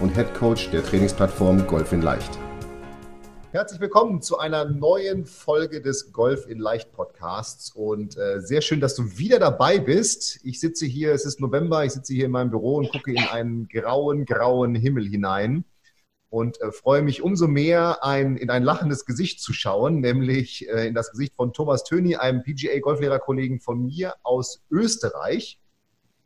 und Head Coach der Trainingsplattform Golf in Leicht. Herzlich willkommen zu einer neuen Folge des Golf in Leicht Podcasts und äh, sehr schön, dass du wieder dabei bist. Ich sitze hier, es ist November, ich sitze hier in meinem Büro und gucke in einen grauen, grauen Himmel hinein und äh, freue mich umso mehr, ein, in ein lachendes Gesicht zu schauen, nämlich äh, in das Gesicht von Thomas Töni, einem PGA-Golflehrerkollegen von mir aus Österreich.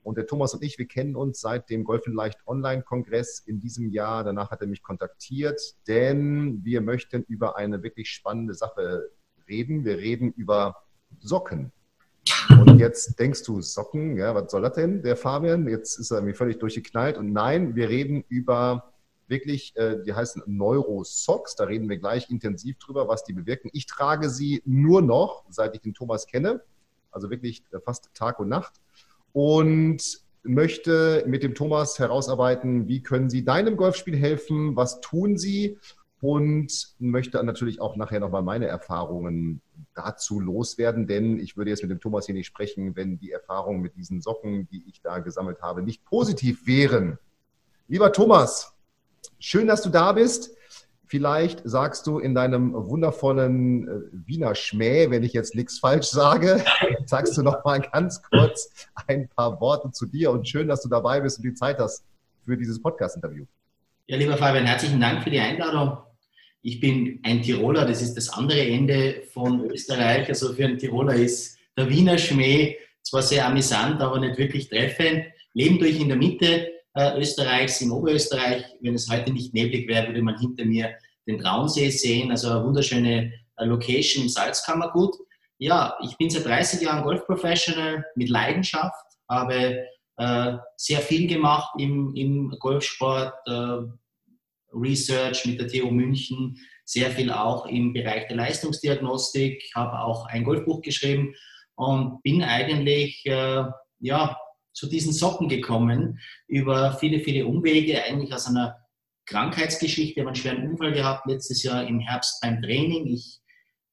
Und der Thomas und ich, wir kennen uns seit dem Golf in Leicht Online-Kongress in diesem Jahr. Danach hat er mich kontaktiert, denn wir möchten über eine wirklich spannende Sache reden. Wir reden über Socken. Und jetzt denkst du, Socken, ja, was soll das denn, der Fabian? Jetzt ist er mir völlig durchgeknallt. Und nein, wir reden über wirklich, äh, die heißen Neurosocks. Da reden wir gleich intensiv drüber, was die bewirken. Ich trage sie nur noch, seit ich den Thomas kenne. Also wirklich äh, fast Tag und Nacht und möchte mit dem Thomas herausarbeiten, wie können Sie deinem Golfspiel helfen, was tun Sie und möchte natürlich auch nachher nochmal meine Erfahrungen dazu loswerden, denn ich würde jetzt mit dem Thomas hier nicht sprechen, wenn die Erfahrungen mit diesen Socken, die ich da gesammelt habe, nicht positiv wären. Lieber Thomas, schön, dass du da bist. Vielleicht sagst du in deinem wundervollen äh, Wiener Schmäh, wenn ich jetzt nichts falsch sage, sagst du noch mal ganz kurz ein paar Worte zu dir und schön, dass du dabei bist und die Zeit hast für dieses Podcast-Interview. Ja, lieber Fabian, herzlichen Dank für die Einladung. Ich bin ein Tiroler, das ist das andere Ende von Österreich. Also für einen Tiroler ist der Wiener Schmäh zwar sehr amüsant, aber nicht wirklich treffend. Leben durch in der Mitte äh, Österreichs, in Oberösterreich. Wenn es heute nicht neblig wäre, würde man hinter mir den Traunsee sehen, also eine wunderschöne äh, Location im Salzkammergut. Ja, ich bin seit 30 Jahren Golfprofessional mit Leidenschaft, habe äh, sehr viel gemacht im, im Golfsport, äh, Research mit der TU München, sehr viel auch im Bereich der Leistungsdiagnostik, habe auch ein Golfbuch geschrieben und bin eigentlich äh, ja, zu diesen Socken gekommen über viele, viele Umwege, eigentlich aus einer Krankheitsgeschichte. Ich habe einen schweren Unfall gehabt letztes Jahr im Herbst beim Training. Ich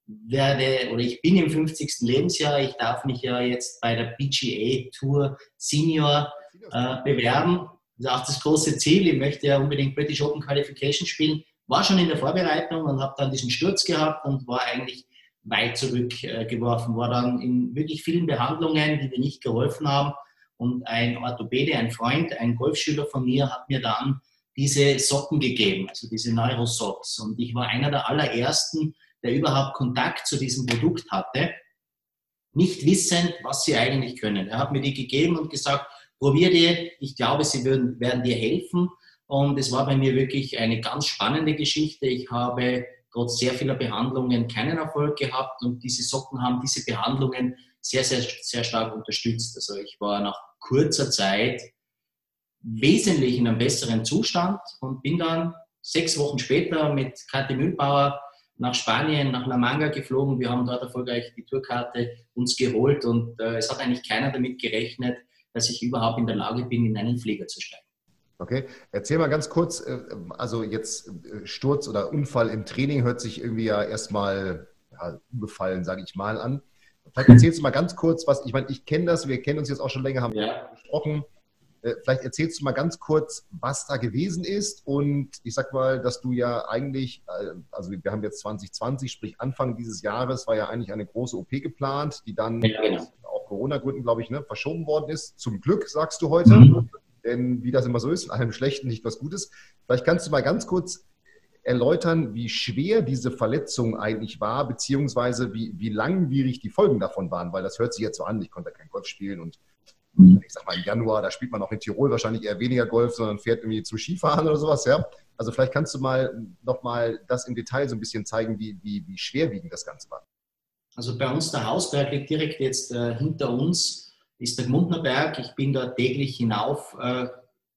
werde oder ich bin im 50. Lebensjahr. Ich darf mich ja jetzt bei der PGA Tour Senior äh, bewerben. Das ist auch das große Ziel. Ich möchte ja unbedingt British Open Qualification spielen. War schon in der Vorbereitung und habe dann diesen Sturz gehabt und war eigentlich weit zurückgeworfen. Äh, war dann in wirklich vielen Behandlungen, die mir nicht geholfen haben und ein Orthopäde, ein Freund, ein Golfschüler von mir hat mir dann diese Socken gegeben, also diese Neurosocks. Und ich war einer der allerersten, der überhaupt Kontakt zu diesem Produkt hatte, nicht wissend, was sie eigentlich können. Er hat mir die gegeben und gesagt, probier die, ich glaube, sie würden, werden dir helfen. Und es war bei mir wirklich eine ganz spannende Geschichte. Ich habe trotz sehr vieler Behandlungen keinen Erfolg gehabt und diese Socken haben diese Behandlungen sehr, sehr, sehr stark unterstützt. Also ich war nach kurzer Zeit wesentlich in einem besseren Zustand und bin dann sechs Wochen später mit Kathi Mühlbauer nach Spanien, nach La Manga geflogen. Wir haben dort erfolgreich die Tourkarte uns geholt und äh, es hat eigentlich keiner damit gerechnet, dass ich überhaupt in der Lage bin, in einen Flieger zu steigen. Okay, erzähl mal ganz kurz, äh, also jetzt äh, Sturz oder Unfall im Training hört sich irgendwie ja erstmal ja, unbefallen, sage ich mal, an. Vielleicht erzählst du mal ganz kurz, was, ich meine, ich kenne das, wir kennen uns jetzt auch schon länger, haben ja. gesprochen. Äh, vielleicht erzählst du mal ganz kurz, was da gewesen ist und ich sag mal, dass du ja eigentlich, äh, also wir haben jetzt 2020, sprich Anfang dieses Jahres, war ja eigentlich eine große OP geplant, die dann ja, genau. auch Corona-Gründen, glaube ich, ne, verschoben worden ist. Zum Glück, sagst du heute. Mhm. Denn wie das immer so ist, in einem Schlechten nicht was Gutes. Vielleicht kannst du mal ganz kurz erläutern, wie schwer diese Verletzung eigentlich war, beziehungsweise wie, wie langwierig die Folgen davon waren, weil das hört sich jetzt so an, ich konnte kein Golf spielen und. Ich sag mal im Januar, da spielt man auch in Tirol wahrscheinlich eher weniger Golf, sondern fährt irgendwie zum Skifahren oder sowas, ja. Also vielleicht kannst du mal nochmal das im Detail so ein bisschen zeigen, wie, wie, wie schwerwiegend das Ganze war. Also bei uns der Hausberg liegt direkt jetzt äh, hinter uns, ist der Gmundner Berg. Ich bin dort täglich hinauf äh,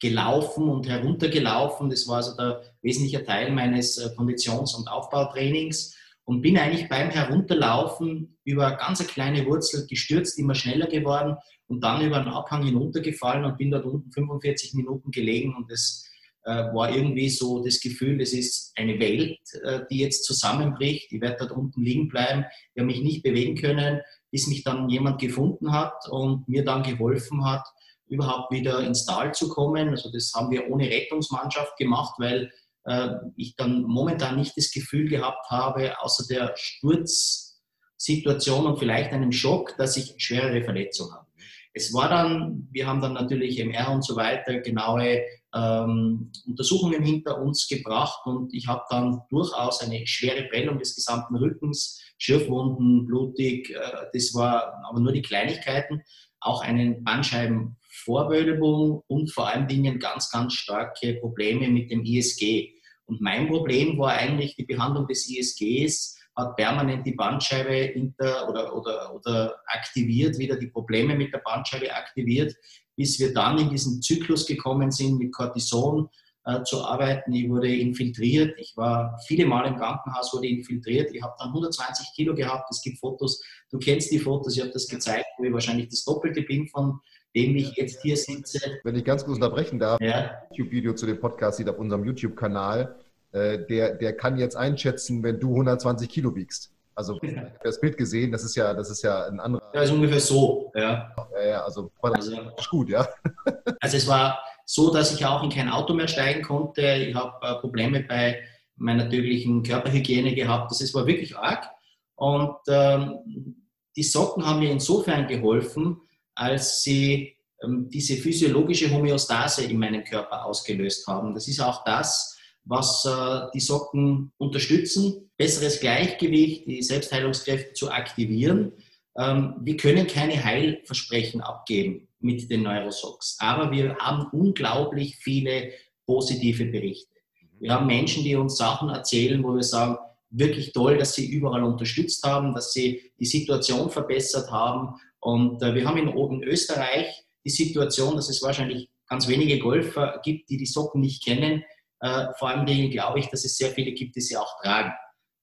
gelaufen und heruntergelaufen. Das war also der wesentliche Teil meines äh, Konditions- und Aufbautrainings und bin eigentlich beim Herunterlaufen über ganz eine kleine Wurzel gestürzt, immer schneller geworden und dann über einen Abhang hinuntergefallen und bin dort unten 45 Minuten gelegen und das äh, war irgendwie so das Gefühl, das ist eine Welt, äh, die jetzt zusammenbricht. Ich werde dort unten liegen bleiben, ich habe mich nicht bewegen können, bis mich dann jemand gefunden hat und mir dann geholfen hat, überhaupt wieder ins Tal zu kommen. Also das haben wir ohne Rettungsmannschaft gemacht, weil ich dann momentan nicht das Gefühl gehabt habe, außer der Sturzsituation und vielleicht einem Schock, dass ich schwerere Verletzungen habe. Es war dann, wir haben dann natürlich MR und so weiter genaue ähm, Untersuchungen hinter uns gebracht und ich habe dann durchaus eine schwere Prellung des gesamten Rückens, Schürfwunden, blutig, äh, das war aber nur die Kleinigkeiten, auch einen Bandscheibenvorwölbung und vor allen Dingen ganz, ganz starke Probleme mit dem ISG. Und mein Problem war eigentlich die Behandlung des ISGs, hat permanent die Bandscheibe inter oder, oder, oder aktiviert, wieder die Probleme mit der Bandscheibe aktiviert, bis wir dann in diesen Zyklus gekommen sind, mit Cortison äh, zu arbeiten. Ich wurde infiltriert. Ich war viele Mal im Krankenhaus, wurde infiltriert. Ich habe dann 120 Kilo gehabt. Es gibt Fotos. Du kennst die Fotos. Ich habe das gezeigt, wo ich wahrscheinlich das Doppelte bin von dem ich jetzt hier sitze. Wenn ich ganz kurz unterbrechen darf, ja. YouTube-Video zu dem Podcast sieht auf unserem YouTube-Kanal. Äh, der, der kann jetzt einschätzen, wenn du 120 Kilo wiegst. Also ja. das Bild gesehen, das ist ja, das ist ja ein anderer. Ja, ist ungefähr so, ja. Ja, also, also ist gut, ja. Also es war so, dass ich auch in kein Auto mehr steigen konnte. Ich habe äh, Probleme bei meiner natürlichen Körperhygiene gehabt. Das war wirklich arg. Und ähm, die Socken haben mir insofern geholfen, als sie ähm, diese physiologische Homöostase in meinem Körper ausgelöst haben. Das ist auch das, was äh, die Socken unterstützen, besseres Gleichgewicht, die Selbstheilungskräfte zu aktivieren. Ähm, wir können keine Heilversprechen abgeben mit den Neurosocks, aber wir haben unglaublich viele positive Berichte. Wir haben Menschen, die uns Sachen erzählen, wo wir sagen, wirklich toll, dass sie überall unterstützt haben, dass sie die Situation verbessert haben. Und äh, wir haben in, in Österreich die Situation, dass es wahrscheinlich ganz wenige Golfer gibt, die die Socken nicht kennen, äh, vor allem glaube ich, dass es sehr viele gibt, die sie auch tragen.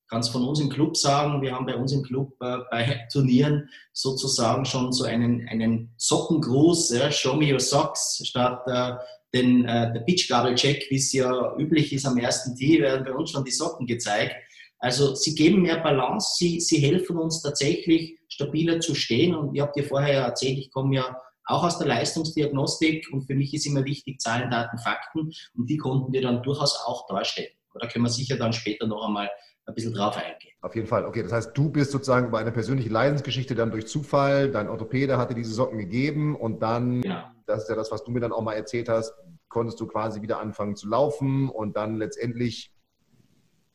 Ich kann von uns im Club sagen, wir haben bei uns im Club äh, bei Turnieren sozusagen schon so einen, einen Sockengruß, ja, Show me your socks, statt äh, den, äh, der Pitchgabel-Check, wie es ja üblich ist am ersten Tee, werden bei uns schon die Socken gezeigt. Also sie geben mehr Balance, sie, sie helfen uns tatsächlich stabiler zu stehen. Und ihr habt ja vorher ja erzählt, ich komme ja auch aus der Leistungsdiagnostik und für mich ist immer wichtig Zahlen, Daten, Fakten und die konnten wir dann durchaus auch darstellen. Da können wir sicher dann später noch einmal ein bisschen drauf eingehen. Auf jeden Fall. Okay, das heißt, du bist sozusagen über eine persönliche Leidensgeschichte dann durch Zufall, dein Orthopäde hatte diese Socken gegeben und dann, ja. das ist ja das, was du mir dann auch mal erzählt hast, konntest du quasi wieder anfangen zu laufen und dann letztendlich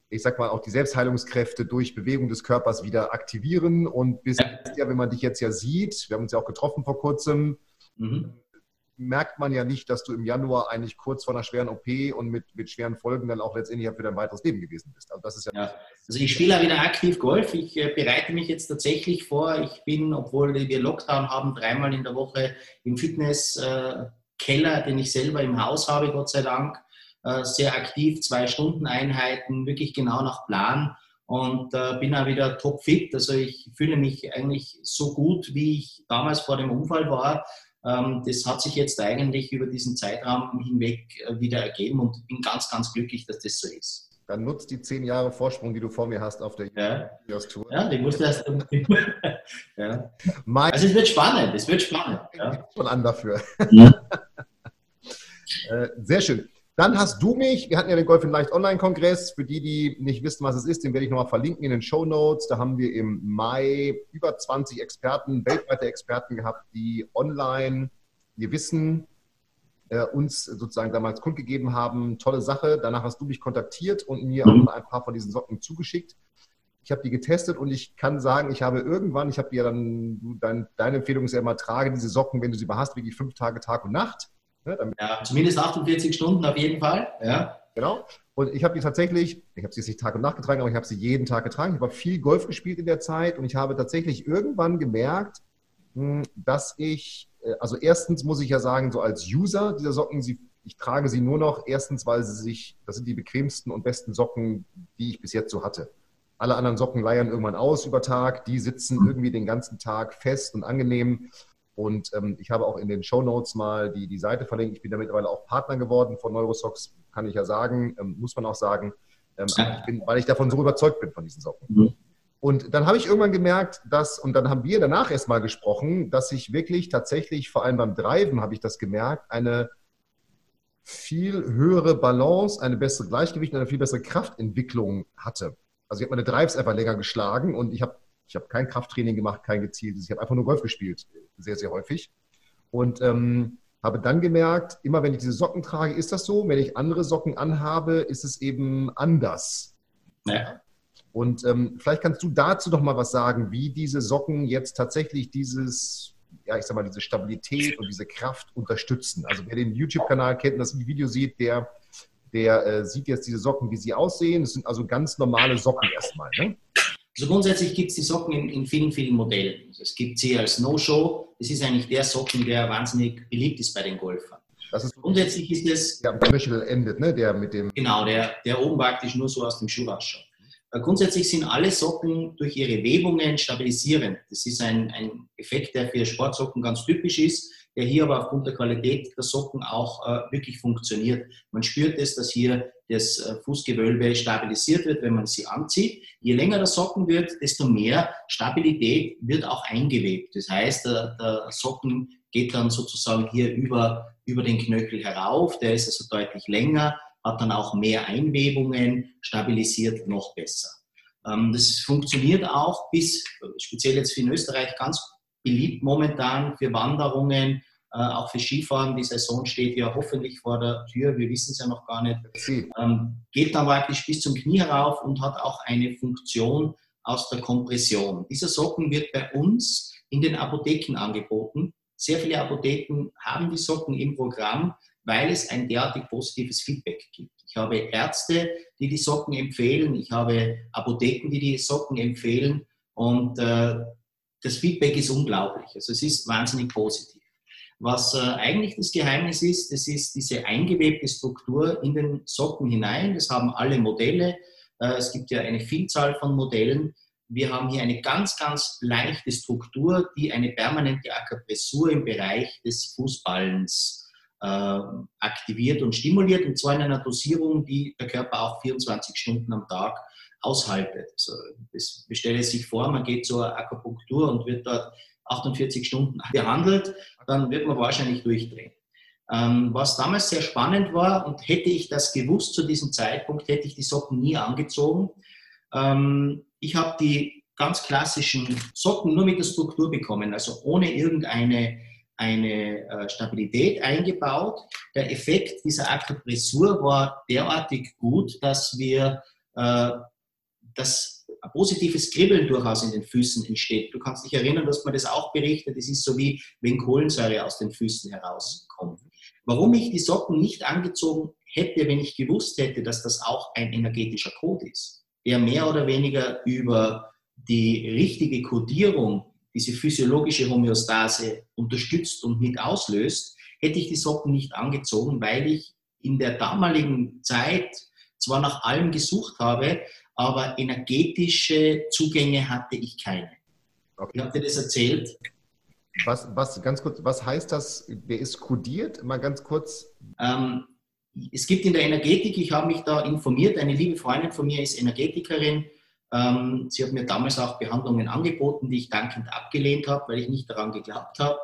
ich sag mal, auch die Selbstheilungskräfte durch Bewegung des Körpers wieder aktivieren. Und bis ja, wenn man dich jetzt ja sieht, wir haben uns ja auch getroffen vor kurzem, mhm. merkt man ja nicht, dass du im Januar eigentlich kurz vor einer schweren OP und mit, mit schweren Folgen dann auch letztendlich für dein weiteres Leben gewesen bist. Also das ist ja. ja. Also ich spiele ja wieder aktiv Golf. Ich äh, bereite mich jetzt tatsächlich vor. Ich bin, obwohl wir Lockdown haben, dreimal in der Woche im Fitnesskeller, äh, den ich selber im Haus habe, Gott sei Dank sehr aktiv, zwei Stunden Einheiten, wirklich genau nach Plan und äh, bin auch wieder topfit. Also ich fühle mich eigentlich so gut, wie ich damals vor dem Unfall war. Ähm, das hat sich jetzt eigentlich über diesen Zeitraum hinweg äh, wieder ergeben und bin ganz, ganz glücklich, dass das so ist. Dann nutzt die zehn Jahre Vorsprung, die du vor mir hast auf der ja. Tour. Ja, die musst du erst. ja. Also es wird spannend, es wird spannend. Ja. Schon an dafür. Ja. Sehr schön. Dann hast du mich, wir hatten ja den Golf in Leicht Online-Kongress. Für die, die nicht wissen, was es ist, den werde ich nochmal verlinken in den Show Notes. Da haben wir im Mai über 20 Experten, weltweite Experten gehabt, die online ihr Wissen äh, uns sozusagen damals kundgegeben haben. Tolle Sache. Danach hast du mich kontaktiert und mir mhm. auch ein paar von diesen Socken zugeschickt. Ich habe die getestet und ich kann sagen, ich habe irgendwann, ich habe dir dann, dein, deine Empfehlung ist ja immer, trage diese Socken, wenn du sie behast, wirklich fünf Tage, Tag und Nacht. Ne, ja, zumindest 48 Stunden auf jeden Fall. Ja. Genau. Und ich habe die tatsächlich, ich habe sie jetzt nicht Tag und Nacht getragen, aber ich habe sie jeden Tag getragen. Ich habe viel Golf gespielt in der Zeit und ich habe tatsächlich irgendwann gemerkt, hm, dass ich, äh, also erstens muss ich ja sagen, so als User dieser Socken, sie, ich trage sie nur noch, erstens, weil sie sich, das sind die bequemsten und besten Socken, die ich bis jetzt so hatte. Alle anderen Socken leiern irgendwann aus über Tag, die sitzen irgendwie den ganzen Tag fest und angenehm. Und ähm, ich habe auch in den Show Notes mal die, die Seite verlinkt. Ich bin da mittlerweile auch Partner geworden von Neurosocks, kann ich ja sagen, ähm, muss man auch sagen, ähm, ich bin, weil ich davon so überzeugt bin von diesen Socken. Mhm. Und dann habe ich irgendwann gemerkt, dass, und dann haben wir danach erstmal gesprochen, dass ich wirklich tatsächlich, vor allem beim Driven habe ich das gemerkt, eine viel höhere Balance, eine bessere Gleichgewicht, eine viel bessere Kraftentwicklung hatte. Also ich habe meine Drives einfach länger geschlagen und ich habe ich hab kein Krafttraining gemacht, kein gezieltes. Ich habe einfach nur Golf gespielt, sehr, sehr häufig. Und ähm, habe dann gemerkt, immer wenn ich diese Socken trage, ist das so. Wenn ich andere Socken anhabe, ist es eben anders. Ja. Und ähm, vielleicht kannst du dazu doch mal was sagen, wie diese Socken jetzt tatsächlich dieses, ja, ich sag mal, diese Stabilität und diese Kraft unterstützen. Also wer den YouTube-Kanal kennt und das Video sieht, der der äh, sieht jetzt diese Socken, wie sie aussehen. Das sind also ganz normale Socken erstmal. Ne? Also grundsätzlich gibt es die Socken in, in, vielen, vielen Modellen. Also es gibt sie als No-Show. Das ist eigentlich der Socken, der wahnsinnig beliebt ist bei den Golfern. Ist grundsätzlich ist es. Der Knöchel endet, ne? Der mit dem. Genau, der, der oben praktisch nur so aus dem Schuh rausschaut. Äh, grundsätzlich sind alle Socken durch ihre Webungen stabilisierend. Das ist ein, ein Effekt, der für Sportsocken ganz typisch ist der hier aber aufgrund der Qualität der Socken auch äh, wirklich funktioniert. Man spürt es, dass hier das äh, Fußgewölbe stabilisiert wird, wenn man sie anzieht. Je länger der Socken wird, desto mehr Stabilität wird auch eingewebt. Das heißt, der, der Socken geht dann sozusagen hier über, über den Knöchel herauf, der ist also deutlich länger, hat dann auch mehr Einwebungen, stabilisiert noch besser. Ähm, das funktioniert auch bis, speziell jetzt für in Österreich, ganz beliebt momentan für Wanderungen, auch für Skifahren. Die Saison steht ja hoffentlich vor der Tür, wir wissen es ja noch gar nicht. Ähm, geht dann praktisch bis zum Knie herauf und hat auch eine Funktion aus der Kompression. Dieser Socken wird bei uns in den Apotheken angeboten. Sehr viele Apotheken haben die Socken im Programm, weil es ein derartig positives Feedback gibt. Ich habe Ärzte, die die Socken empfehlen. Ich habe Apotheken, die die Socken empfehlen. Und äh, das Feedback ist unglaublich. Also es ist wahnsinnig positiv. Was äh, eigentlich das Geheimnis ist, das ist diese eingewebte Struktur in den Socken hinein. Das haben alle Modelle. Äh, es gibt ja eine Vielzahl von Modellen. Wir haben hier eine ganz, ganz leichte Struktur, die eine permanente Akupressur im Bereich des Fußballens äh, aktiviert und stimuliert. Und zwar in einer Dosierung, die der Körper auch 24 Stunden am Tag aushaltet. Also das stelle sich vor, man geht zur Akupunktur und wird dort 48 Stunden behandelt, dann wird man wahrscheinlich durchdrehen. Ähm, was damals sehr spannend war und hätte ich das gewusst zu diesem Zeitpunkt, hätte ich die Socken nie angezogen. Ähm, ich habe die ganz klassischen Socken nur mit der Struktur bekommen, also ohne irgendeine eine äh, Stabilität eingebaut. Der Effekt dieser Akupressur war derartig gut, dass wir äh, dass ein positives Kribbeln durchaus in den Füßen entsteht. Du kannst dich erinnern, dass man das auch berichtet. Es ist so wie wenn Kohlensäure aus den Füßen herauskommt. Warum ich die Socken nicht angezogen hätte, wenn ich gewusst hätte, dass das auch ein energetischer Code ist, der mehr oder weniger über die richtige Kodierung, diese physiologische Homöostase unterstützt und mit auslöst, hätte ich die Socken nicht angezogen, weil ich in der damaligen Zeit zwar nach allem gesucht habe, aber energetische Zugänge hatte ich keine. Okay. Ich habe dir das erzählt. Was, was, ganz kurz, was heißt das? Wer ist kodiert? Mal ganz kurz. Ähm, es gibt in der Energetik, ich habe mich da informiert, eine liebe Freundin von mir ist Energetikerin. Ähm, sie hat mir damals auch Behandlungen angeboten, die ich dankend abgelehnt habe, weil ich nicht daran geglaubt habe.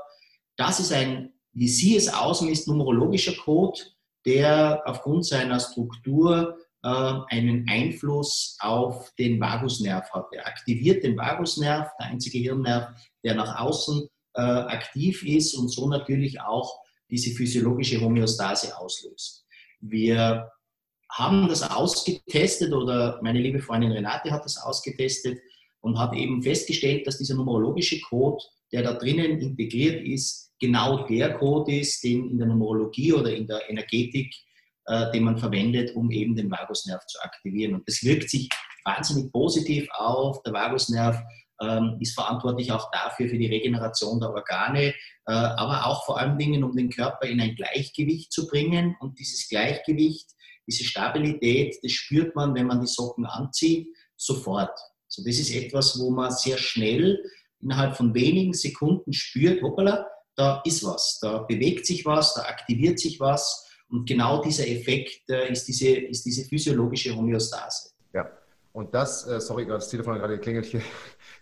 Das ist ein, wie sie es ausmisst, numerologischer Code, der aufgrund seiner Struktur einen Einfluss auf den Vagusnerv hat. Er aktiviert den Vagusnerv, der einzige Hirnnerv, der nach außen äh, aktiv ist und so natürlich auch diese physiologische Homöostase auslöst. Wir haben das ausgetestet oder meine liebe Freundin Renate hat das ausgetestet und hat eben festgestellt, dass dieser numerologische Code, der da drinnen integriert ist, genau der Code ist, den in der Numerologie oder in der Energetik den man verwendet, um eben den Vagusnerv zu aktivieren. Und das wirkt sich wahnsinnig positiv auf. Der Vagusnerv ähm, ist verantwortlich auch dafür, für die Regeneration der Organe, äh, aber auch vor allen Dingen, um den Körper in ein Gleichgewicht zu bringen. Und dieses Gleichgewicht, diese Stabilität, das spürt man, wenn man die Socken anzieht, sofort. So, das ist etwas, wo man sehr schnell innerhalb von wenigen Sekunden spürt, hoppala, da ist was, da bewegt sich was, da aktiviert sich was. Und genau dieser Effekt äh, ist, diese, ist diese physiologische Homöostase. Ja, und das, äh, sorry, das Telefon hat gerade geklingelt hier.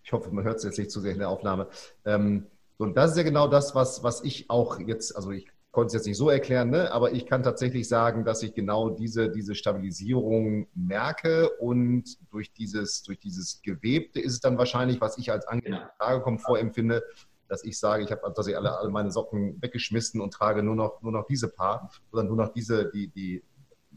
Ich hoffe, man hört es jetzt nicht zu sehr in der Aufnahme. Ähm, und das ist ja genau das, was, was ich auch jetzt, also ich konnte es jetzt nicht so erklären, ne? aber ich kann tatsächlich sagen, dass ich genau diese, diese Stabilisierung merke und durch dieses, durch dieses Gewebte ist es dann wahrscheinlich, was ich als angenehme genau. Tragekomfort empfinde, dass ich sage, ich habe tatsächlich alle, alle meine Socken weggeschmissen und trage nur noch, nur noch diese Paar oder nur noch diese, die, die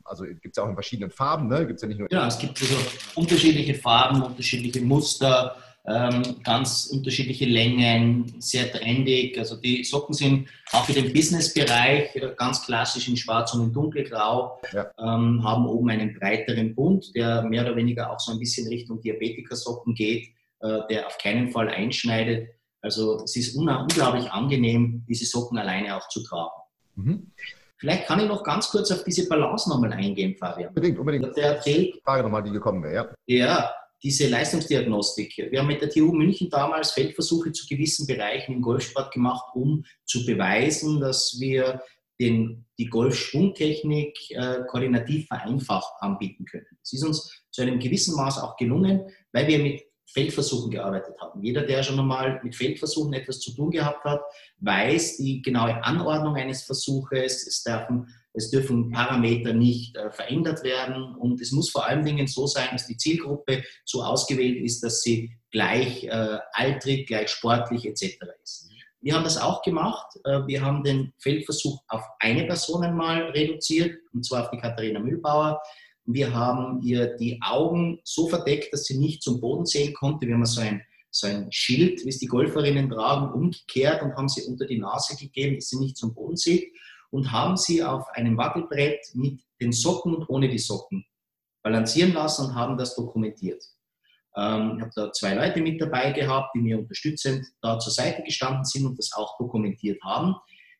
also gibt es ja auch in verschiedenen Farben, ne? Gibt ja nicht nur. Ja, es gibt also unterschiedliche Farben, unterschiedliche Muster, ähm, ganz unterschiedliche Längen, sehr trendig. Also die Socken sind auch für den Businessbereich äh, ganz klassisch in schwarz und in dunkelgrau, ja. ähm, haben oben einen breiteren Bund, der mehr oder weniger auch so ein bisschen Richtung Diabetikersocken geht, äh, der auf keinen Fall einschneidet. Also es ist unglaublich angenehm, diese Socken alleine auch zu tragen. Mhm. Vielleicht kann ich noch ganz kurz auf diese Balance nochmal eingehen, Fabian. Unbedingt, unbedingt. Der erzählt, Frage nochmal, die gekommen wäre. Ja. ja, diese Leistungsdiagnostik. Wir haben mit der TU München damals Feldversuche zu gewissen Bereichen im Golfsport gemacht, um zu beweisen, dass wir den, die Golfschwungtechnik äh, koordinativ vereinfacht anbieten können. Das ist uns zu einem gewissen Maß auch gelungen, weil wir mit Feldversuchen gearbeitet haben. Jeder, der schon einmal mit Feldversuchen etwas zu tun gehabt hat, weiß die genaue Anordnung eines Versuches. Es dürfen, es dürfen Parameter nicht äh, verändert werden und es muss vor allen Dingen so sein, dass die Zielgruppe so ausgewählt ist, dass sie gleich äh, altrig, gleich sportlich etc. ist. Wir haben das auch gemacht. Äh, wir haben den Feldversuch auf eine Person einmal reduziert, und zwar auf die Katharina Mühlbauer. Wir haben ihr die Augen so verdeckt, dass sie nicht zum Boden sehen konnte. Wir haben so ein, so ein Schild, wie es die Golferinnen tragen, umgekehrt und haben sie unter die Nase gegeben, dass sie nicht zum Boden sieht und haben sie auf einem Wackelbrett mit den Socken und ohne die Socken balancieren lassen und haben das dokumentiert. Ähm, ich habe da zwei Leute mit dabei gehabt, die mir unterstützend da zur Seite gestanden sind und das auch dokumentiert haben.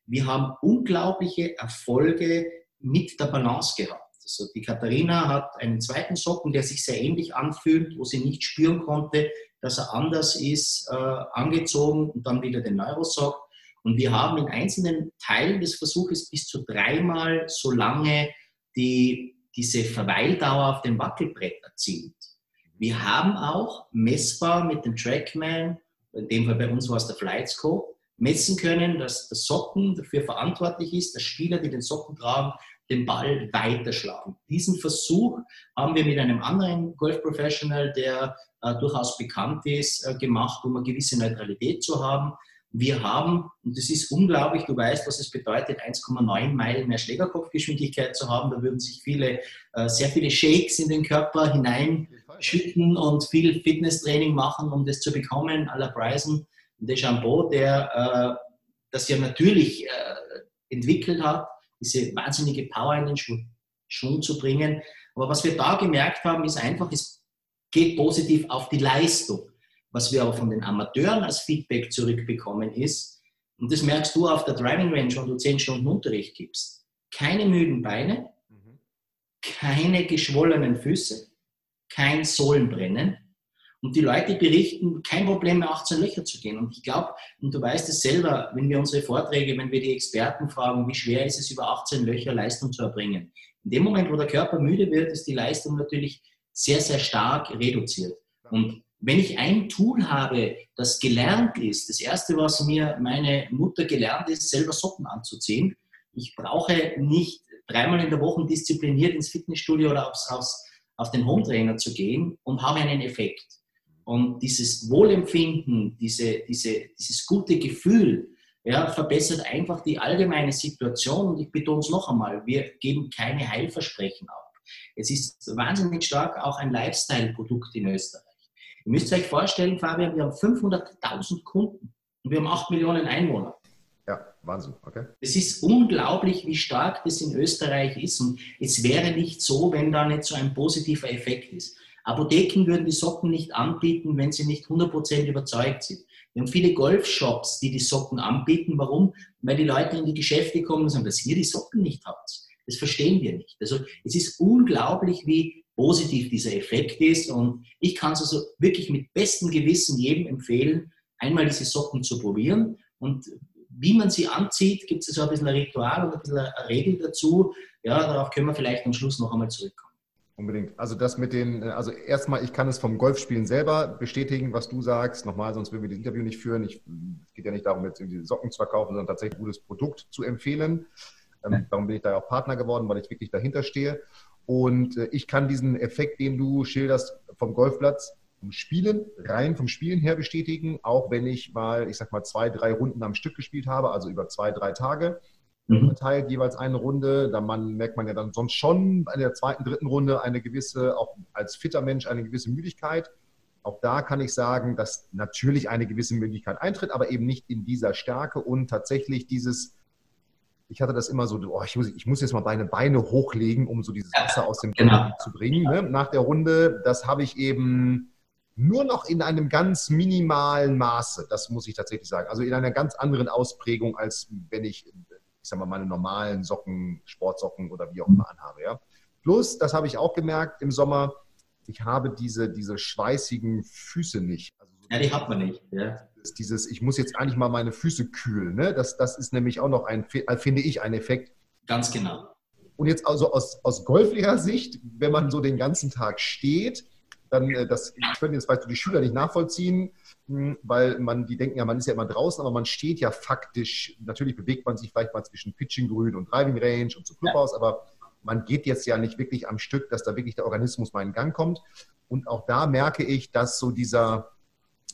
Wir haben unglaubliche Erfolge mit der Balance gehabt. Also die Katharina hat einen zweiten Socken, der sich sehr ähnlich anfühlt, wo sie nicht spüren konnte, dass er anders ist, äh, angezogen und dann wieder den Neurosock. Und wir haben in einzelnen Teilen des Versuches bis zu dreimal so lange die, diese Verweildauer auf dem Wackelbrett erzielt. Wir haben auch messbar mit dem Trackman, in dem Fall bei uns war es der Flightscope, messen können, dass der Socken dafür verantwortlich ist, dass Spieler, die den Socken tragen, den Ball weiterschlagen. Diesen Versuch haben wir mit einem anderen Golf-Professional, der äh, durchaus bekannt ist, äh, gemacht, um eine gewisse Neutralität zu haben. Wir haben, und das ist unglaublich, du weißt, was es bedeutet, 1,9 Meilen mehr Schlägerkopfgeschwindigkeit zu haben. Da würden sich viele, äh, sehr viele Shakes in den Körper hineinschütten und viel Fitnesstraining machen, um das zu bekommen, à la Bryson Deschambeau, der äh, das ja natürlich äh, entwickelt hat diese wahnsinnige Power in den Schwung, Schwung zu bringen. Aber was wir da gemerkt haben, ist einfach, es geht positiv auf die Leistung. Was wir aber von den Amateuren als Feedback zurückbekommen ist, und das merkst du auf der Driving Range, wenn du zehn Stunden Unterricht gibst, keine müden Beine, mhm. keine geschwollenen Füße, kein Sohlenbrennen, und die Leute berichten, kein Problem mehr 18 Löcher zu gehen. Und ich glaube, und du weißt es selber, wenn wir unsere Vorträge, wenn wir die Experten fragen, wie schwer ist es, über 18 Löcher Leistung zu erbringen. In dem Moment, wo der Körper müde wird, ist die Leistung natürlich sehr, sehr stark reduziert. Und wenn ich ein Tool habe, das gelernt ist, das erste, was mir meine Mutter gelernt ist, selber Socken anzuziehen. Ich brauche nicht dreimal in der Woche diszipliniert ins Fitnessstudio oder aufs, aufs, auf den Home Trainer zu gehen und habe einen Effekt. Und dieses Wohlempfinden, diese, diese, dieses gute Gefühl, ja, verbessert einfach die allgemeine Situation. Und ich betone es noch einmal, wir geben keine Heilversprechen ab. Es ist wahnsinnig stark auch ein Lifestyle-Produkt in Österreich. Ihr müsst euch vorstellen, Fabian, wir haben 500.000 Kunden und wir haben 8 Millionen Einwohner. Ja, Wahnsinn, okay. Es ist unglaublich, wie stark das in Österreich ist. Und es wäre nicht so, wenn da nicht so ein positiver Effekt ist. Apotheken würden die Socken nicht anbieten, wenn sie nicht 100% überzeugt sind. Wir haben viele Golfshops, die die Socken anbieten. Warum? Weil die Leute in die Geschäfte kommen und sagen, dass ihr die Socken nicht habt. Das verstehen wir nicht. Also es ist unglaublich, wie positiv dieser Effekt ist. Und ich kann es also wirklich mit bestem Gewissen jedem empfehlen, einmal diese Socken zu probieren. Und wie man sie anzieht, gibt es so ein bisschen ein Ritual und ein bisschen eine Regel dazu. Ja, darauf können wir vielleicht am Schluss noch einmal zurückkommen. Unbedingt. Also das mit den, äh, also erstmal, ich kann es vom Golfspielen selber bestätigen, was du sagst. Nochmal, sonst würden wir das Interview nicht führen. Ich, es geht ja nicht darum, jetzt irgendwie Socken zu verkaufen, sondern tatsächlich ein gutes Produkt zu empfehlen. Ähm, darum bin ich da auch Partner geworden, weil ich wirklich dahinter stehe. Und äh, ich kann diesen Effekt, den du schilderst vom Golfplatz, vom Spielen, rein vom Spielen her bestätigen, auch wenn ich mal, ich sag mal, zwei, drei Runden am Stück gespielt habe, also über zwei, drei Tage mhm. verteilt, jeweils eine Runde. Da man, merkt man ja dann sonst schon in der zweiten, dritten Runde eine gewisse, auch als fitter Mensch, eine gewisse Müdigkeit. Auch da kann ich sagen, dass natürlich eine gewisse Müdigkeit eintritt, aber eben nicht in dieser Stärke und tatsächlich dieses, ich hatte das immer so, oh, ich, muss, ich muss jetzt mal meine Beine hochlegen, um so dieses Wasser aus dem genau. zu bringen. Ne? Nach der Runde, das habe ich eben nur noch in einem ganz minimalen Maße, das muss ich tatsächlich sagen. Also in einer ganz anderen Ausprägung, als wenn ich ich sag mal, meine normalen Socken, Sportsocken oder wie auch immer anhabe. Ja? Plus, das habe ich auch gemerkt im Sommer, ich habe diese, diese schweißigen Füße nicht. Also so ja, die hat man nicht. Ja. Dieses, ich muss jetzt eigentlich mal meine Füße kühlen. Ne? Das, das ist nämlich auch noch ein, finde ich, ein Effekt. Ganz genau. Und jetzt also aus, aus Golflehrersicht, wenn man so den ganzen Tag steht, dann, äh, das können jetzt vielleicht die Schüler nicht nachvollziehen, hm, weil man, die denken ja, man ist ja immer draußen, aber man steht ja faktisch, natürlich bewegt man sich vielleicht mal zwischen Pitching Grün und Driving Range und zu Clubhaus, ja. aber man geht jetzt ja nicht wirklich am Stück, dass da wirklich der Organismus mal in Gang kommt. Und auch da merke ich, dass so dieser,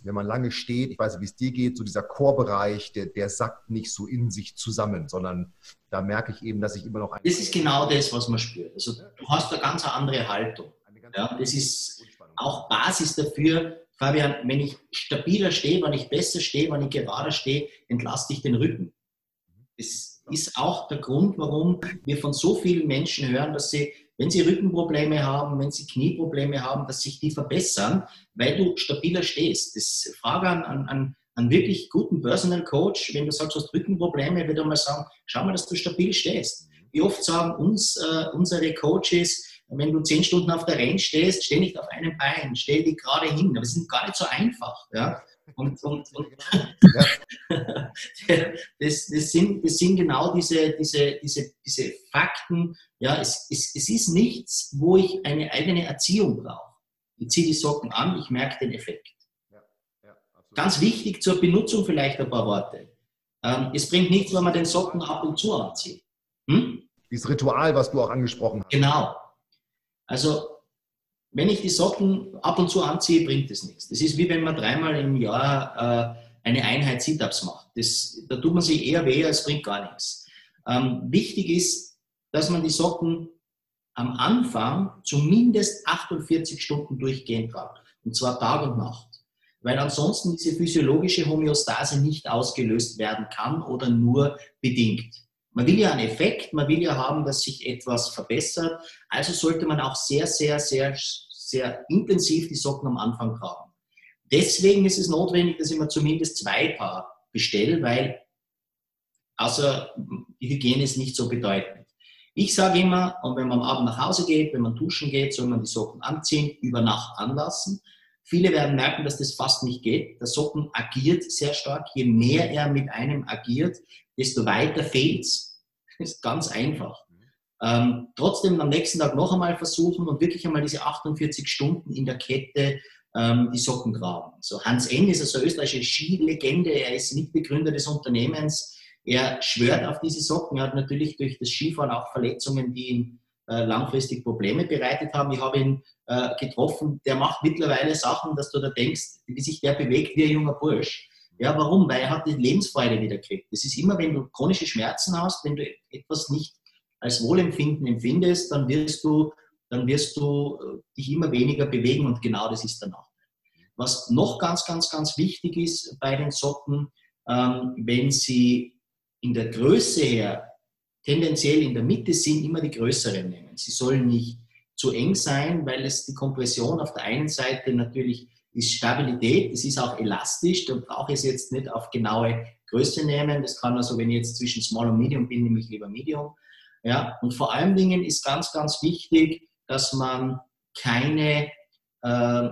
wenn man lange steht, ich weiß nicht, wie es dir geht, so dieser Chorbereich, der, der sackt nicht so in sich zusammen, sondern da merke ich eben, dass ich immer noch ein. Das ist genau das, was man spürt. Also du hast eine ganz andere Haltung. Ja, das ist auch Basis dafür, Fabian, wenn ich stabiler stehe, wenn ich besser stehe, wenn ich gerader stehe, entlaste ich den Rücken. Das ist auch der Grund, warum wir von so vielen Menschen hören, dass sie, wenn sie Rückenprobleme haben, wenn sie Knieprobleme haben, dass sich die verbessern, weil du stabiler stehst. Das Frage an, an, an einen wirklich guten Personal Coach, wenn du sagst, du hast Rückenprobleme, würde er mal sagen, schau mal, dass du stabil stehst. Wie oft sagen uns äh, unsere Coaches, wenn du zehn Stunden auf der Range stehst, steh nicht auf einem Bein, stell dich gerade hin. Aber es ist gar nicht so einfach. Ja? Und, und, und das, das, sind, das sind genau diese, diese, diese, diese Fakten. Ja, es, es, es ist nichts, wo ich eine eigene Erziehung brauche. Ich ziehe die Socken an, ich merke den Effekt. Ja, ja, Ganz wichtig zur Benutzung vielleicht ein paar Worte. Ähm, es bringt nichts, wenn man den Socken ab und zu anzieht. Hm? Dieses Ritual, was du auch angesprochen hast. Genau. Also, wenn ich die Socken ab und zu anziehe, bringt es nichts. Das ist wie wenn man dreimal im Jahr äh, eine Einheit Sit-Ups macht. Das, da tut man sich eher weh, als bringt gar nichts. Ähm, wichtig ist, dass man die Socken am Anfang zumindest 48 Stunden durchgehend tragt. Und zwar Tag und Nacht. Weil ansonsten diese physiologische Homöostase nicht ausgelöst werden kann oder nur bedingt. Man will ja einen Effekt, man will ja haben, dass sich etwas verbessert. Also sollte man auch sehr, sehr, sehr, sehr intensiv die Socken am Anfang tragen. Deswegen ist es notwendig, dass ich mir zumindest zwei Paar bestelle, weil außer die Hygiene ist nicht so bedeutend. Ich sage immer, und wenn man am Abend nach Hause geht, wenn man duschen geht, soll man die Socken anziehen, über Nacht anlassen. Viele werden merken, dass das fast nicht geht. Der Socken agiert sehr stark. Je mehr er mit einem agiert, desto weiter fehlt es. Ist ganz einfach. Ähm, trotzdem am nächsten Tag noch einmal versuchen und wirklich einmal diese 48 Stunden in der Kette ähm, die Socken graben. So Hans Eng ist also österreichische Skilegende, er ist Mitbegründer des Unternehmens. Er schwört auf diese Socken. Er hat natürlich durch das Skifahren auch Verletzungen, die äh, langfristig Probleme bereitet haben. Ich habe ihn äh, getroffen, der macht mittlerweile Sachen, dass du da denkst, wie sich der bewegt wie ein junger Bursch. Ja, warum? Weil er hat die Lebensfreude wieder gekriegt. Das ist immer, wenn du chronische Schmerzen hast, wenn du etwas nicht als Wohlempfinden empfindest, dann wirst du, dann wirst du äh, dich immer weniger bewegen und genau das ist danach. Was noch ganz, ganz, ganz wichtig ist bei den Socken, ähm, wenn sie in der Größe her tendenziell in der Mitte sind, immer die größeren nehmen. Sie sollen nicht zu eng sein, weil es die Kompression auf der einen Seite natürlich ist Stabilität, es ist auch elastisch, da brauche ich es jetzt nicht auf genaue Größe nehmen. Das kann also, wenn ich jetzt zwischen Small und Medium bin, nehme ich lieber Medium. Ja, und vor allen Dingen ist ganz, ganz wichtig, dass man keine, äh,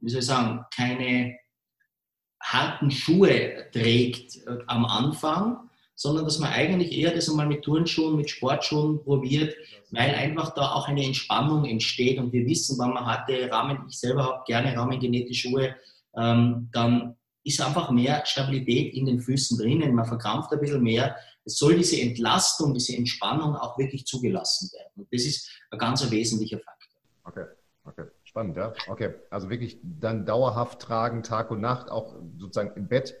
wie soll ich sagen, keine harten Schuhe trägt äh, am Anfang, sondern dass man eigentlich eher das einmal mit Turnschuhen, mit Sportschuhen probiert, weil einfach da auch eine Entspannung entsteht und wir wissen, wenn man hatte Rahmen, ich selber habe gerne rahmengenähte Schuhe, ähm, dann ist einfach mehr Stabilität in den Füßen drinnen, man verkrampft ein bisschen mehr. Es soll diese Entlastung, diese Entspannung auch wirklich zugelassen werden. Und das ist ein ganz wesentlicher Faktor. Okay, okay. Spannend, ja. Okay, also wirklich dann dauerhaft tragen, Tag und Nacht, auch sozusagen im Bett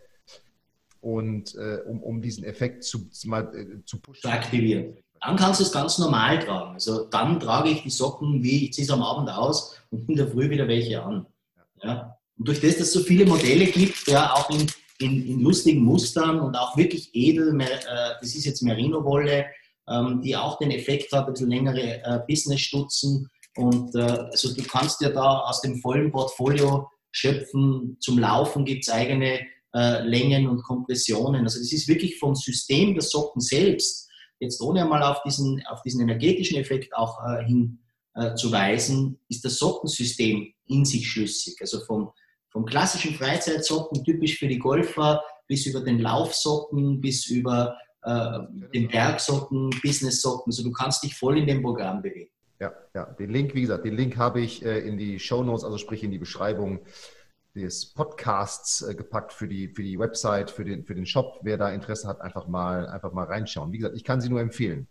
und äh, um, um diesen Effekt zu, mal, äh, zu pushen. Zu aktivieren. Dann kannst du es ganz normal tragen. Also dann trage ich die Socken, wie ich ziehe es am Abend aus und in der Früh wieder welche an. Ja. Und durch das, dass es so viele Modelle gibt, ja, auch in, in, in lustigen Mustern und auch wirklich edel, äh, das ist jetzt Merino-Wolle, ähm, die auch den Effekt hat, ein bisschen längere äh, Business-Stutzen. Und äh, also du kannst ja da aus dem vollen Portfolio schöpfen. Zum Laufen gibt es eigene äh, Längen und Kompressionen. Also das ist wirklich vom System der Socken selbst, jetzt ohne einmal auf diesen, auf diesen energetischen Effekt auch äh, hinzuweisen, äh, ist das Sockensystem in sich schlüssig. Also vom, vom klassischen Freizeitsocken, typisch für die Golfer, bis über den Laufsocken, bis über äh, den Bergsocken, Business-Socken. Also du kannst dich voll in dem Programm bewegen. Ja, ja, den Link, wie gesagt, den Link habe ich äh, in die Show Notes, also sprich in die Beschreibung des Podcasts äh, gepackt für die, für die Website, für den, für den Shop. Wer da Interesse hat, einfach mal, einfach mal reinschauen. Wie gesagt, ich kann sie nur empfehlen.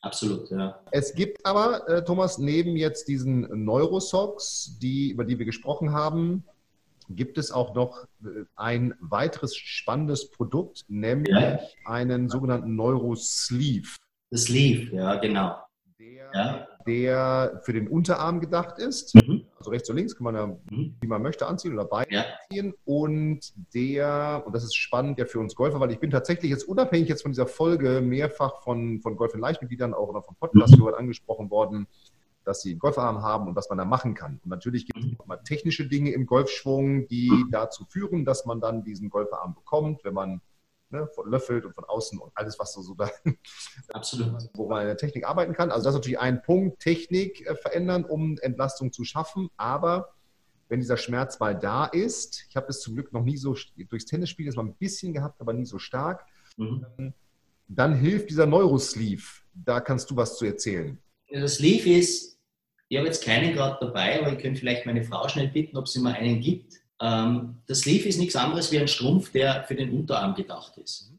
Absolut, ja. Es gibt aber, äh, Thomas, neben jetzt diesen Neurosocks, die, über die wir gesprochen haben, gibt es auch noch äh, ein weiteres spannendes Produkt, nämlich ja. einen sogenannten Neurosleeve. Sleeve, ja, genau. Der, ja. der für den Unterarm gedacht ist. Mhm. Also rechts und links kann man ja, mhm. wie man möchte, anziehen oder beide ja. Und der, und das ist spannend ja für uns Golfer, weil ich bin tatsächlich jetzt unabhängig jetzt von dieser Folge mehrfach von, von Golf in Leichtmitgliedern auch oder von Podcast mhm. angesprochen worden, dass sie einen Golfarm haben und was man da machen kann. Und natürlich gibt es mhm. auch mal technische Dinge im Golfschwung, die dazu führen, dass man dann diesen Golfarm bekommt, wenn man ne, löffelt und von außen und alles, was so, so da, Absolut. wo man in der Technik arbeiten kann. Also das ist natürlich ein Punkt, Technik äh, verändern, um Entlastung zu schaffen. Aber wenn dieser Schmerz mal da ist, ich habe es zum Glück noch nie so durchs Tennisspiel ist mal ein bisschen gehabt, aber nie so stark, mhm. Ähm, dann hilft dieser Neurosleeve. Da kannst du was zu erzählen. Das Sleeve ist ich habe jetzt keinen gerade dabei, aber ich könnte vielleicht meine Frau schnell bitten, ob sie mir einen gibt. Ähm, das Sleeve ist nichts anderes wie ein Strumpf, der für den Unterarm gedacht ist.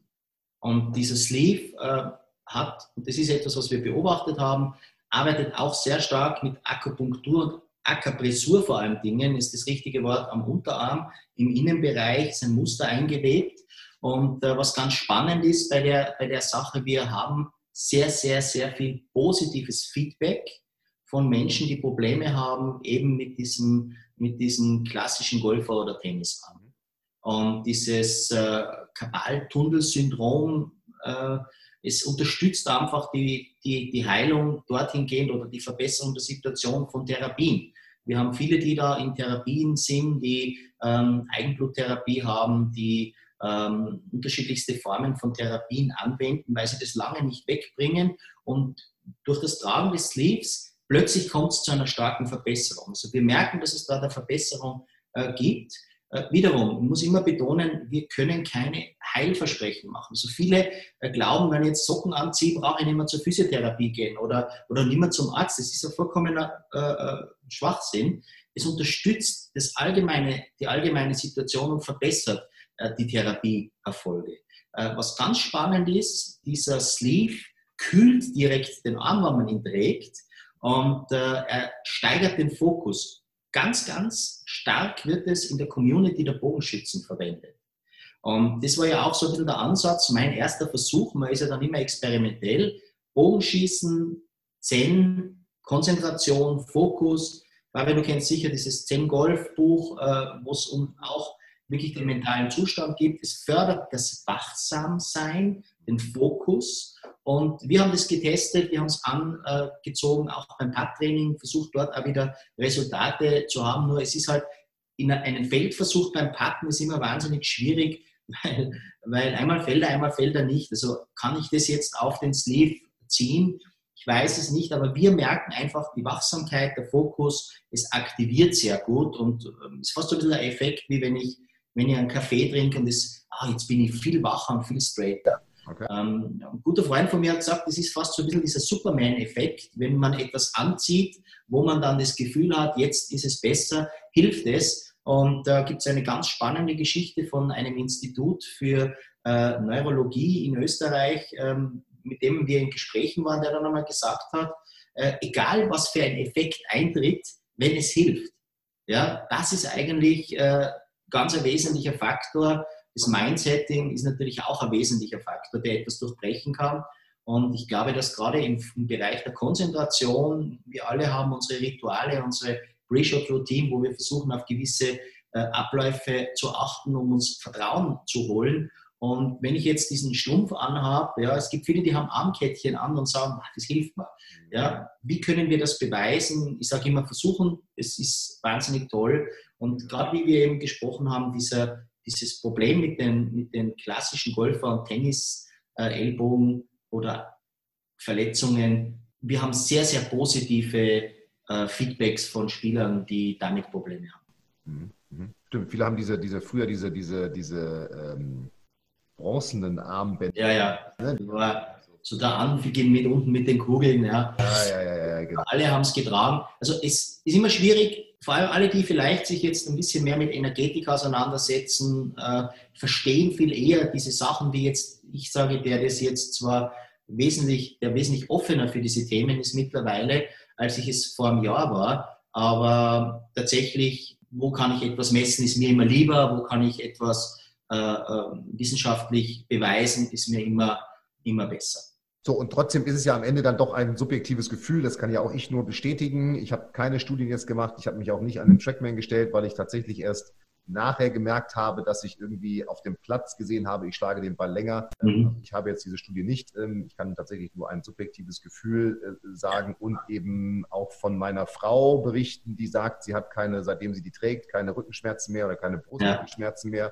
Und dieser Sleeve äh, hat, und das ist etwas, was wir beobachtet haben, arbeitet auch sehr stark mit Akupunktur und Akapressur vor allem Dingen, ist das richtige Wort, am Unterarm, im Innenbereich ist ein Muster eingewebt. Und äh, was ganz spannend ist bei der, bei der Sache, wir haben sehr, sehr, sehr viel positives Feedback von Menschen, die Probleme haben, eben mit diesem, mit diesem klassischen Golfer- oder Tennisarm. Und dieses äh, Kabal-Tunnel-Syndrom, äh, es unterstützt einfach die, die, die Heilung dorthin gehend oder die Verbesserung der Situation von Therapien. Wir haben viele, die da in Therapien sind, die ähm, Eigenbluttherapie haben, die ähm, unterschiedlichste Formen von Therapien anwenden, weil sie das lange nicht wegbringen. Und durch das Tragen des Sleeves plötzlich kommt es zu einer starken Verbesserung. Also wir merken, dass es da eine Verbesserung äh, gibt. Äh, wiederum, ich muss immer betonen, wir können keine Heilversprechen machen. So viele äh, glauben, wenn ich jetzt Socken anziehe, brauche ich nicht mehr zur Physiotherapie gehen oder, oder nicht mehr zum Arzt. Das ist ein vollkommener äh, äh, Schwachsinn. Es unterstützt das allgemeine, die allgemeine Situation und verbessert äh, die Therapieerfolge. was ganz spannend ist, dieser Sleeve kühlt direkt den Arm, wenn man ihn trägt und äh, er steigert den Fokus. Ganz, ganz stark wird es in der Community der Bogenschützen verwendet. Und das war ja auch so ein bisschen der Ansatz, mein erster Versuch, man ist ja dann immer experimentell, Bogenschießen, Zen, Konzentration, Fokus. Fabian, du kennst sicher dieses Zen-Golf-Buch, äh, wo es um auch wirklich den mentalen Zustand gibt. Es fördert das Wachsamsein, den Fokus Und wir haben das getestet, wir haben es angezogen, auch beim Pad-Training, versucht dort auch wieder Resultate zu haben. Nur es ist halt in einem Feldversuch beim Patten ist immer wahnsinnig schwierig, weil, weil einmal fällt er, einmal fällt er nicht. Also kann ich das jetzt auf den Sleeve ziehen? Ich weiß es nicht, aber wir merken einfach die Wachsamkeit, der Fokus, es aktiviert sehr gut und ähm, es ist fast so ein bisschen ein Effekt, wie wenn ich, wenn ich einen Kaffee trinke und das, ah, jetzt bin ich viel wacher und viel straighter. Okay. Ähm, ein guter Freund von mir hat gesagt, das ist fast so ein bisschen dieser Superman-Effekt. Wenn man etwas anzieht, wo man dann das Gefühl hat, jetzt ist es besser, hilft es. Und da gibt es eine ganz spannende Geschichte von einem Institut für äh, Neurologie in Österreich, ähm, mit dem wir in Gesprächen waren, der dann einmal gesagt hat, äh, egal was für ein Effekt eintritt, wenn es hilft. Ja, das ist eigentlich äh, ganz ein wesentlicher Faktor, das Mindsetting ist natürlich auch ein wesentlicher Faktor, der etwas durchbrechen kann. Und ich glaube, dass gerade im, im Bereich der Konzentration, wir alle haben unsere Rituale, unsere Pre-Shot-Routine, wo wir versuchen, auf gewisse äh, Abläufe zu achten, um uns Vertrauen zu holen. Und wenn ich jetzt diesen Strumpf anhabe, ja, es gibt viele, die haben Armkettchen an und sagen, ach, das hilft mir. Ja, wie können wir das beweisen? Ich sage immer, versuchen, es ist wahnsinnig toll. Und gerade wie wir eben gesprochen haben, dieser dieses Problem mit den, mit den klassischen Golfer- und Tennis-Ellbogen äh, oder Verletzungen, wir haben sehr, sehr positive äh, Feedbacks von Spielern, die damit Probleme haben. Mhm. mhm. Stimmt, viele haben diese, diese früher diese, diese, diese ähm, bronzenen Armbänder. Ja, ja. Ne? War so der Anfang mit unten mit den Kugeln. Ja, ja, ja, ja, ja genau. Alle haben es getragen. Also es ist immer schwierig, vor allem alle, die vielleicht sich jetzt ein bisschen mehr mit Energetik auseinandersetzen, äh, verstehen viel eher diese Sachen, wie jetzt ich sage, der das jetzt zwar wesentlich, der wesentlich offener für diese Themen ist mittlerweile, als ich es vor einem Jahr war. Aber tatsächlich, wo kann ich etwas messen, ist mir immer lieber, wo kann ich etwas äh, äh, wissenschaftlich beweisen, ist mir immer, immer besser. So, und trotzdem ist es ja am Ende dann doch ein subjektives Gefühl. Das kann ja auch ich nur bestätigen. Ich habe keine Studien jetzt gemacht. Ich habe mich auch nicht an den Trackman gestellt, weil ich tatsächlich erst nachher gemerkt habe, dass ich irgendwie auf dem Platz gesehen habe, ich schlage den Ball länger. Mhm. Ich habe jetzt diese Studie nicht. Ähm, ich kann tatsächlich nur ein subjektives Gefühl äh, sagen und eben auch von meiner Frau berichten, die sagt, sie hat keine, seitdem sie die trägt, keine Rückenschmerzen mehr oder keine Brustrückenschmerzen mehr.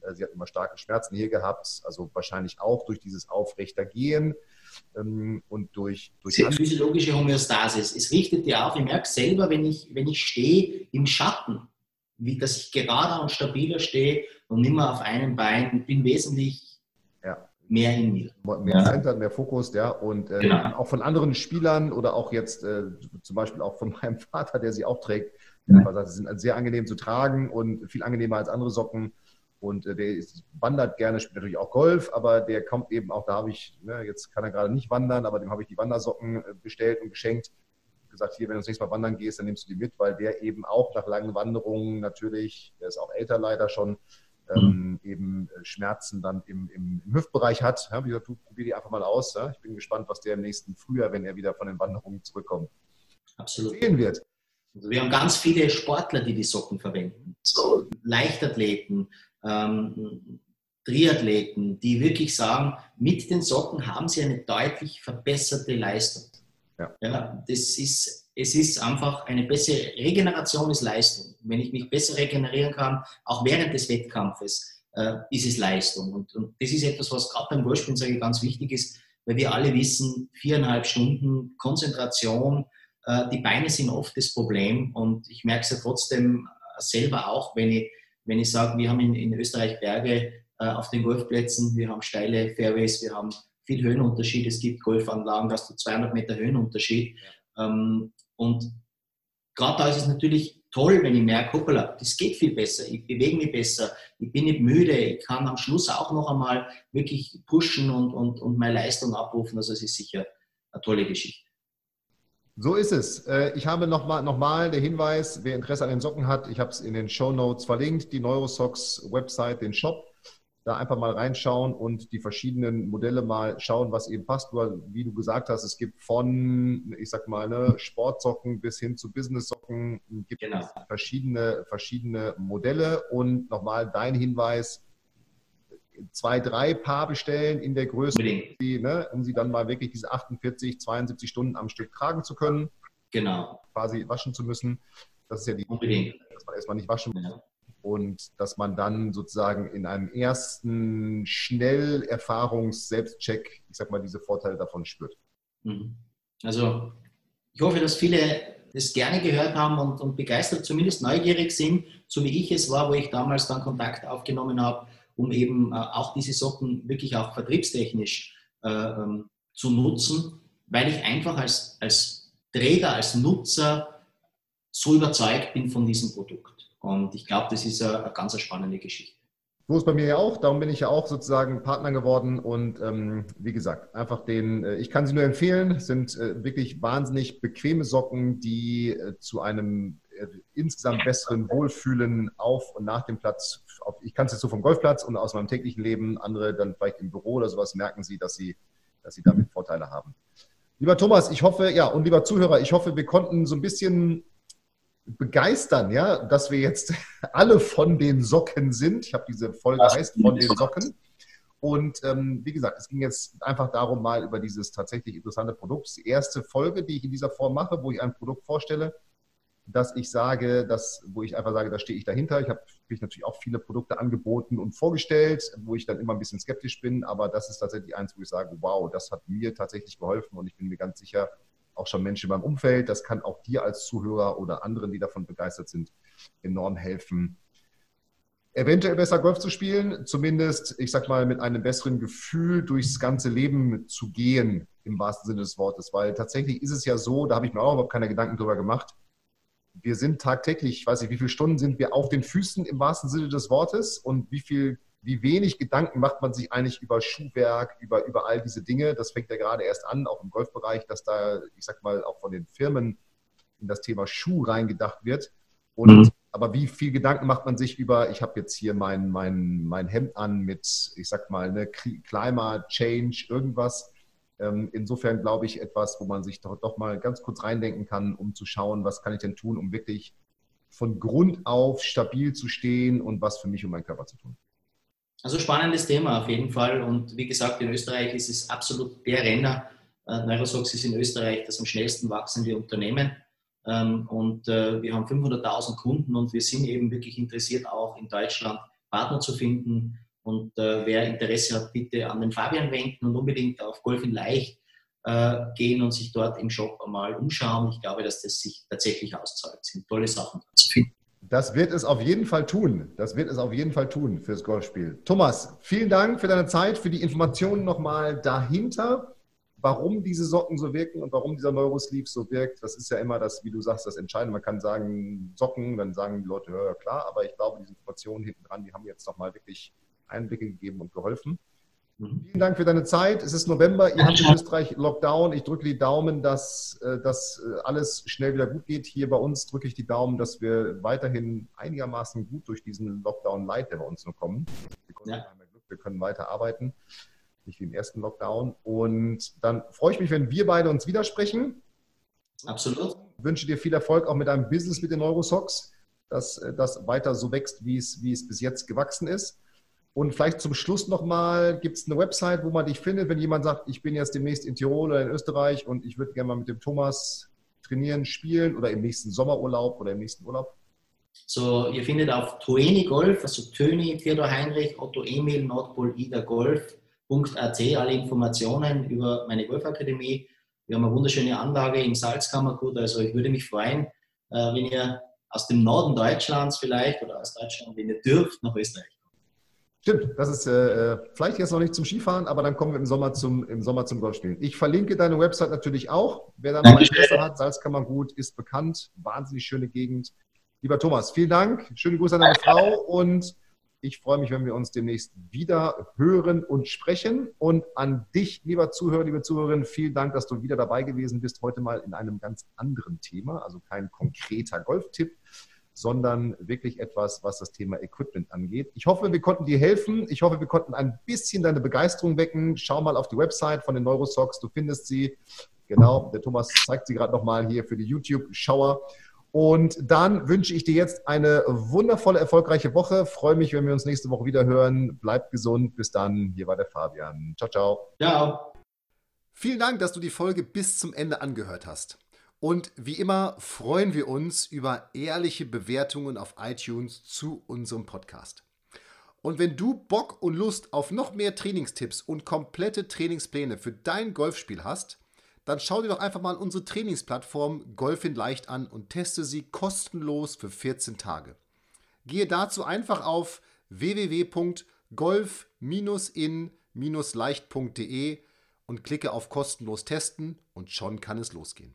Äh, sie hat immer starke Schmerzen hier gehabt, also wahrscheinlich auch durch dieses Aufrechtergehen ähm, und durch, durch physiologische Homöostasis. Es richtet ja auch, ich merke selber, wenn ich, wenn ich stehe im Schatten, wie dass ich gerader und stabiler stehe und nicht mehr auf einem Bein, bin wesentlich ja. mehr in mir. Mehr. Center, mehr Fokus, ja. Und äh, genau. auch von anderen Spielern oder auch jetzt äh, zum Beispiel auch von meinem Vater, der sie auch trägt, ja. sie sind sehr angenehm zu tragen und viel angenehmer als andere Socken. Und äh, der ist, wandert gerne, spielt natürlich auch Golf, aber der kommt eben auch, da habe ich, ne, jetzt kann er gerade nicht wandern, aber dem habe ich die Wandersocken äh, bestellt und geschenkt. Gesagt, hier, wenn du das nächste Mal wandern gehst, dann nimmst du die mit, weil der eben auch nach langen Wanderungen natürlich, der ist auch älter leider schon, ähm, mhm. eben äh, Schmerzen dann im, im, im Hüftbereich hat. Ja, wie gesagt, du probier die einfach mal aus. Ja? Ich bin gespannt, was der im nächsten Frühjahr, wenn er wieder von den Wanderungen zurückkommt, Absolut. sehen wird. Also wir haben ganz viele Sportler, die die Socken verwenden. So Leichtathleten, ähm, Triathleten, die wirklich sagen, mit den Socken haben sie eine deutlich verbesserte Leistung. Ja. ja. das ist, es ist einfach eine bessere Regeneration ist Leistung. Wenn ich mich besser regenerieren kann, auch während des Wettkampfes, äh, ist es Leistung. Und, und das ist etwas, was gerade beim Golfspielen sage ich, ganz wichtig ist, weil wir alle wissen, viereinhalb Stunden Konzentration, äh, die Beine sind oft das Problem. Und ich merke es ja trotzdem selber auch, wenn ich wenn ich sage, wir haben in, in Österreich Berge äh, auf den Golfplätzen, wir haben steile Fairways, wir haben viel Höhenunterschied. Es gibt Golfanlagen, da hast du 200 Meter Höhenunterschied. Ähm, und gerade da ist es natürlich toll, wenn ich merke, hoppala, das geht viel besser, ich bewege mich besser, ich bin nicht müde, ich kann am Schluss auch noch einmal wirklich pushen und, und, und meine Leistung abrufen. Also es ist sicher eine tolle Geschichte. So ist es. Äh, ich habe nochmal noch mal der Hinweis, wer Interesse an den Socken hat, ich habe es in den Show Notes verlinkt, die Neurosocks Website, den Shop. Da einfach mal reinschauen und die verschiedenen Modelle mal schauen, was eben passt. Wie du gesagt hast, es gibt von, ich sag mal, ne, Sportsocken bis hin zu Business-Socken, gibt genau. verschiedene, verschiedene Modelle. Und nochmal dein Hinweis, zwei, drei Paar bestellen in der Größe, die, ne, um sie dann mal wirklich diese 48, 72 Stunden am Stück tragen zu können. Genau. Quasi waschen zu müssen. Das ist ja die, Unbedingt. dass man erstmal nicht waschen muss. Ja. Und dass man dann sozusagen in einem ersten Schnell-Erfahrungs-Selbstcheck, ich sag mal, diese Vorteile davon spürt. Mhm. Also ich hoffe, dass viele das gerne gehört haben und, und, begeistert, zumindest neugierig sind, so wie ich es war, wo ich damals dann Kontakt aufgenommen habe, um eben äh, auch diese Socken wirklich auch vertriebstechnisch äh, ähm, zu nutzen, weil ich einfach als, als Träger, als Nutzer so überzeugt bin von diesem Produkt. Und ich glaube, das ist eine, eine ganz spannende Geschichte. So ist bei mir ja auch, darum bin ich ja auch sozusagen Partner geworden und ähm, wie gesagt, einfach den, äh, ich kann sie nur empfehlen, sind äh, wirklich wahnsinnig bequeme Socken, die äh, zu einem insgesamt besseren Wohlfühlen auf und nach dem Platz, auf, ich kann es jetzt so vom Golfplatz und aus meinem täglichen Leben, andere dann vielleicht im Büro oder sowas, merken sie, dass sie, dass sie damit Vorteile haben. Lieber Thomas, ich hoffe, ja, und lieber Zuhörer, ich hoffe, wir konnten so ein bisschen begeistern, ja, dass wir jetzt alle von den Socken sind. Ich habe diese Folge heißt von den Socken. Und ähm, wie gesagt, es ging jetzt einfach darum, mal über dieses tatsächlich interessante Produkt. Das ist die erste Folge, die ich in dieser Form mache, wo ich ein Produkt vorstelle, dass ich sage, dass, wo ich einfach sage, da stehe ich dahinter. Ich habe mich natürlich auch viele Produkte angeboten und vorgestellt, wo ich dann immer ein bisschen skeptisch bin, aber das ist tatsächlich eins, wo ich sage, wow, das hat mir tatsächlich geholfen und ich bin mir ganz sicher, auch schon Menschen in meinem Umfeld. Das kann auch dir als Zuhörer oder anderen, die davon begeistert sind, enorm helfen, eventuell besser Golf zu spielen, zumindest, ich sag mal, mit einem besseren Gefühl durchs ganze Leben zu gehen, im wahrsten Sinne des Wortes. Weil tatsächlich ist es ja so, da habe ich mir auch überhaupt keine Gedanken drüber gemacht. Wir sind tagtäglich, ich weiß nicht, wie viele Stunden sind wir auf den Füßen im wahrsten Sinne des Wortes und wie viel wie wenig Gedanken macht man sich eigentlich über Schuhwerk, über, über all diese Dinge. Das fängt ja gerade erst an, auch im Golfbereich, dass da, ich sag mal, auch von den Firmen in das Thema Schuh reingedacht wird. Und mhm. aber wie viel Gedanken macht man sich über, ich habe jetzt hier mein, mein, mein Hemd an mit, ich sag mal, ne, Climate Change, irgendwas. Ähm, insofern glaube ich etwas, wo man sich doch, doch mal ganz kurz reindenken kann, um zu schauen, was kann ich denn tun, um wirklich von Grund auf stabil zu stehen und was für mich und meinen Körper zu tun. Also spannendes Thema auf jeden Fall. Und wie gesagt, in Österreich ist es absolut der Renner. Äh, Neurosox ist in Österreich das am schnellsten wachsende Unternehmen. Ähm, und äh, wir haben 500.000 Kunden und wir sind eben wirklich interessiert, auch in Deutschland Partner zu finden. Und äh, wer Interesse hat, bitte an den Fabian wenden und unbedingt auf Golf in Leicht gehen und sich dort im Shop einmal umschauen. Ich glaube, dass das sich tatsächlich auszahlt. Es sind tolle Sachen zu finden. Das wird es auf jeden Fall tun. Das wird es auf jeden Fall tun fürs Golfspiel. Thomas, vielen Dank für deine Zeit, für die Informationen nochmal dahinter, warum diese Socken so wirken und warum dieser Neurosleeve so wirkt. Das ist ja immer das, wie du sagst, das Entscheidende. Man kann sagen Socken, dann sagen die Leute, ja klar, aber ich glaube, diese Informationen hinten dran, die haben jetzt nochmal wirklich Einblicke gegeben und geholfen. Mhm. Vielen Dank für deine Zeit. Es ist November, ihr habt in Österreich Lockdown. Ich drücke die Daumen, dass äh, das äh, alles schnell wieder gut geht. Hier bei uns drücke ich die Daumen, dass wir weiterhin einigermaßen gut durch diesen Lockdown Light, der bei uns noch kommt. Wir, ja. wir können weiter arbeiten, nicht wie im ersten Lockdown. Und dann freue ich mich, wenn wir beide uns widersprechen. Absolut. Ich wünsche dir viel Erfolg auch mit deinem Business mit den Neurosocks, dass äh, das weiter so wächst, wie es, wie es bis jetzt gewachsen ist. Und vielleicht zum Schluss nochmal, gibt es eine Website, wo man dich findet, wenn jemand sagt, ich bin jetzt demnächst in Tirol oder in Österreich und ich würde gerne mal mit dem Thomas trainieren, spielen oder im nächsten Sommerurlaub oder im nächsten Urlaub? So, ihr findet auf Toeni Golf, also Töni, Theodor Heinrich, Otto Emil, Nordpol, Ida Golf.at alle Informationen über meine Golfakademie. Wir haben eine wunderschöne Anlage im Salzkammergut, also ich würde mich freuen, äh, wenn ihr aus dem Norden Deutschlands vielleicht oder aus Deutschland, wenn ihr dürft, nach Österreich Stimmt, das ist äh, vielleicht jetzt noch nicht zum Skifahren, aber dann kommen wir im Sommer zum, im Sommer zum Golfspielen. Ich verlinke deine Website natürlich auch. Wer da mal Interesse hat, Salzkammergut ist bekannt, wahnsinnig schöne Gegend. Lieber Thomas, vielen Dank, schöne Grüße an deine Frau und ich freue mich, wenn wir uns demnächst wieder hören und sprechen. Und an dich, lieber Zuhörer, liebe Zuhörerin, vielen Dank, dass du wieder dabei gewesen bist, heute mal in einem ganz anderen Thema, also kein konkreter Golftipp, sondern wirklich etwas, was das Thema Equipment angeht. Ich hoffe, wir konnten dir helfen. Ich hoffe, wir konnten ein bisschen deine Begeisterung wecken. Schau mal auf die Website von den Neurosocks, du findest sie. Genau, der Thomas zeigt sie gerade nochmal hier für die YouTube-Schauer. Und dann wünsche ich dir jetzt eine wundervolle, erfolgreiche Woche. Freue mich, wenn wir uns nächste Woche wieder hören. Bleib gesund. Bis dann. Hier war der Fabian. Ciao, ciao. Ciao. Vielen Dank, dass du die Folge bis zum Ende angehört hast. Und wie immer freuen wir uns über ehrliche Bewertungen auf iTunes zu unserem Podcast. Und wenn du Bock und Lust auf noch mehr Trainingstipps und komplette Trainingspläne für dein Golfspiel hast, dann schau dir doch einfach mal unsere Trainingsplattform Golf in Leicht an und teste sie kostenlos für 14 Tage. Gehe dazu einfach auf www.golf-in-leicht.de und klicke auf kostenlos testen und schon kann es losgehen.